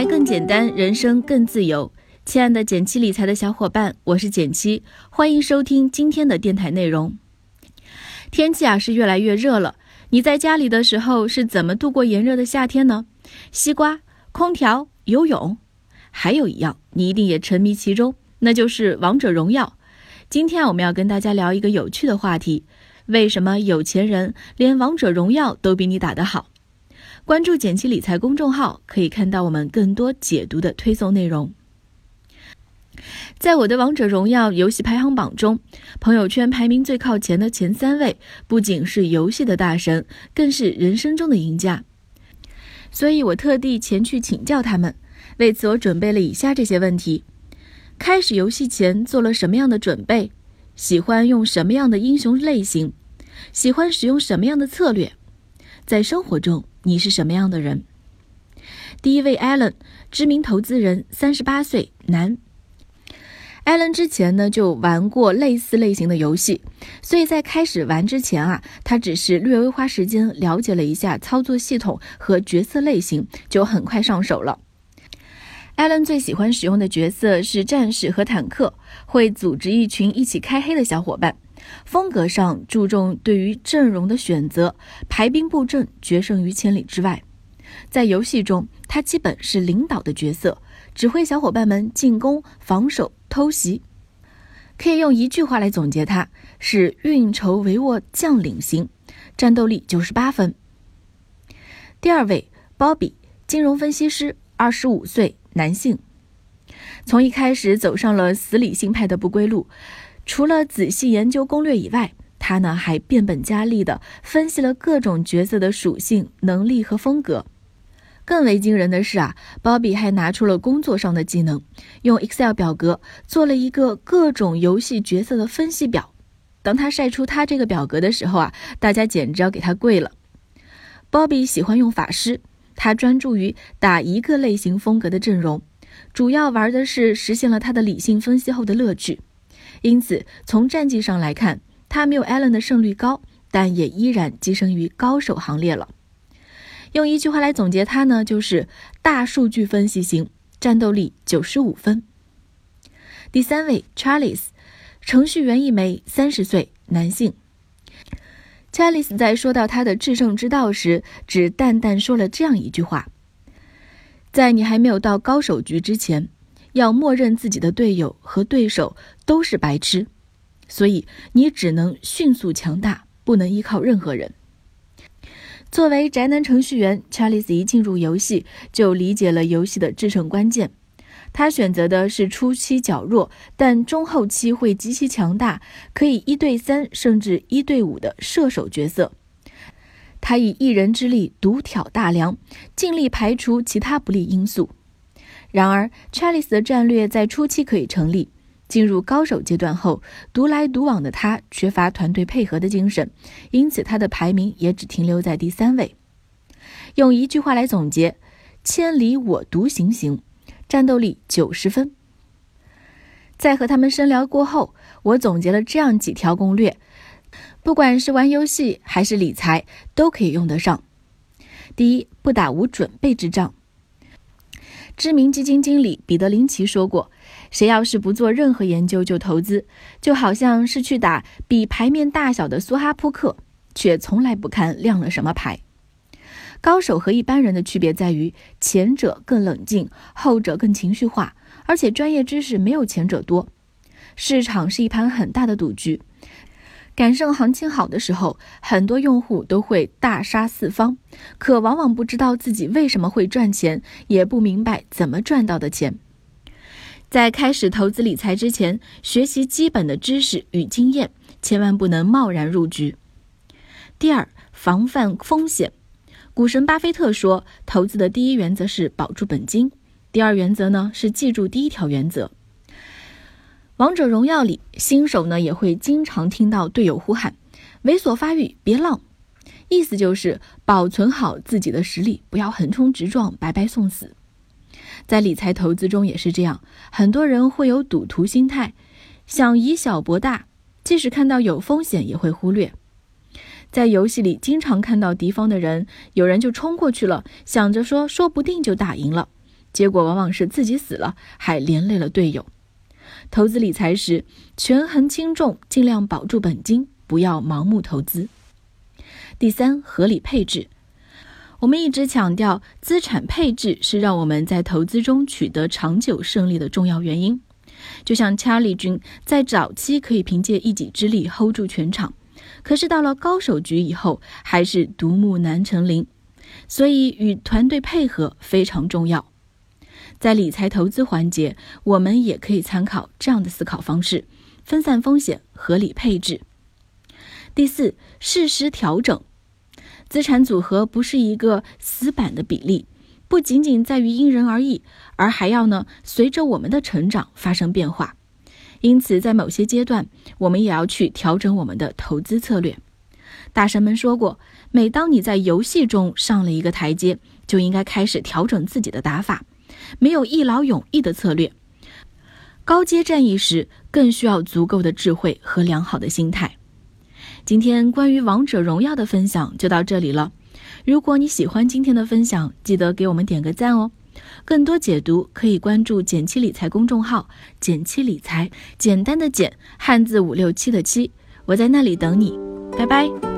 财更简单，人生更自由。亲爱的减七理财的小伙伴，我是减七，欢迎收听今天的电台内容。天气啊是越来越热了，你在家里的时候是怎么度过炎热的夏天呢？西瓜、空调、游泳，还有一样你一定也沉迷其中，那就是王者荣耀。今天我们要跟大家聊一个有趣的话题：为什么有钱人连王者荣耀都比你打得好？关注简七理财公众号，可以看到我们更多解读的推送内容。在我的王者荣耀游戏排行榜中，朋友圈排名最靠前的前三位，不仅是游戏的大神，更是人生中的赢家。所以我特地前去请教他们。为此，我准备了以下这些问题：开始游戏前做了什么样的准备？喜欢用什么样的英雄类型？喜欢使用什么样的策略？在生活中，你是什么样的人？第一位，Allen，知名投资人，三十八岁，男。Allen 之前呢就玩过类似类型的游戏，所以在开始玩之前啊，他只是略微花时间了解了一下操作系统和角色类型，就很快上手了。艾伦最喜欢使用的角色是战士和坦克，会组织一群一起开黑的小伙伴。风格上注重对于阵容的选择，排兵布阵，决胜于千里之外。在游戏中，他基本是领导的角色，指挥小伙伴们进攻、防守、偷袭。可以用一句话来总结他：是运筹帷幄将领型，战斗力九十八分。第二位鲍比金融分析师，二十五岁，男性。从一开始走上了死理性派的不归路。除了仔细研究攻略以外，他呢还变本加厉地分析了各种角色的属性、能力和风格。更为惊人的是啊，鲍比还拿出了工作上的技能，用 Excel 表格做了一个各种游戏角色的分析表。当他晒出他这个表格的时候啊，大家简直要给他跪了。鲍比喜欢用法师，他专注于打一个类型风格的阵容，主要玩的是实现了他的理性分析后的乐趣。因此，从战绩上来看，他没有艾伦的胜率高，但也依然跻身于高手行列了。用一句话来总结他呢，就是大数据分析型，战斗力九十五分。第三位，Charles，程序员一枚，三十岁，男性。Charles 在说到他的制胜之道时，只淡淡说了这样一句话：在你还没有到高手局之前。要默认自己的队友和对手都是白痴，所以你只能迅速强大，不能依靠任何人。作为宅男程序员，查理斯一进入游戏就理解了游戏的制胜关键。他选择的是初期较弱，但中后期会极其强大，可以一对三甚至一对五的射手角色。他以一人之力独挑大梁，尽力排除其他不利因素。然而，Charles 的战略在初期可以成立，进入高手阶段后，独来独往的他缺乏团队配合的精神，因此他的排名也只停留在第三位。用一句话来总结：千里我独行行，战斗力九十分。在和他们深聊过后，我总结了这样几条攻略，不管是玩游戏还是理财，都可以用得上。第一，不打无准备之仗。知名基金经理彼得林奇说过：“谁要是不做任何研究就投资，就好像是去打比牌面大小的梭哈扑克，却从来不看亮了什么牌。高手和一般人的区别在于，前者更冷静，后者更情绪化，而且专业知识没有前者多。市场是一盘很大的赌局。”赶上行情好的时候，很多用户都会大杀四方，可往往不知道自己为什么会赚钱，也不明白怎么赚到的钱。在开始投资理财之前，学习基本的知识与经验，千万不能贸然入局。第二，防范风险。股神巴菲特说，投资的第一原则是保住本金，第二原则呢是记住第一条原则。王者荣耀里，新手呢也会经常听到队友呼喊：“猥琐发育，别浪。”意思就是保存好自己的实力，不要横冲直撞，白白送死。在理财投资中也是这样，很多人会有赌徒心态，想以小博大，即使看到有风险也会忽略。在游戏里，经常看到敌方的人，有人就冲过去了，想着说说不定就打赢了，结果往往是自己死了，还连累了队友。投资理财时，权衡轻重，尽量保住本金，不要盲目投资。第三，合理配置。我们一直强调，资产配置是让我们在投资中取得长久胜利的重要原因。就像查理军在早期可以凭借一己之力 hold 住全场，可是到了高手局以后，还是独木难成林。所以，与团队配合非常重要。在理财投资环节，我们也可以参考这样的思考方式：分散风险，合理配置。第四，适时调整。资产组合不是一个死板的比例，不仅仅在于因人而异，而还要呢随着我们的成长发生变化。因此，在某些阶段，我们也要去调整我们的投资策略。大神们说过，每当你在游戏中上了一个台阶，就应该开始调整自己的打法。没有一劳永逸的策略，高阶战役时更需要足够的智慧和良好的心态。今天关于王者荣耀的分享就到这里了。如果你喜欢今天的分享，记得给我们点个赞哦。更多解读可以关注“简七理财”公众号，“简七理财”简单的简，汉字五六七的七，我在那里等你，拜拜。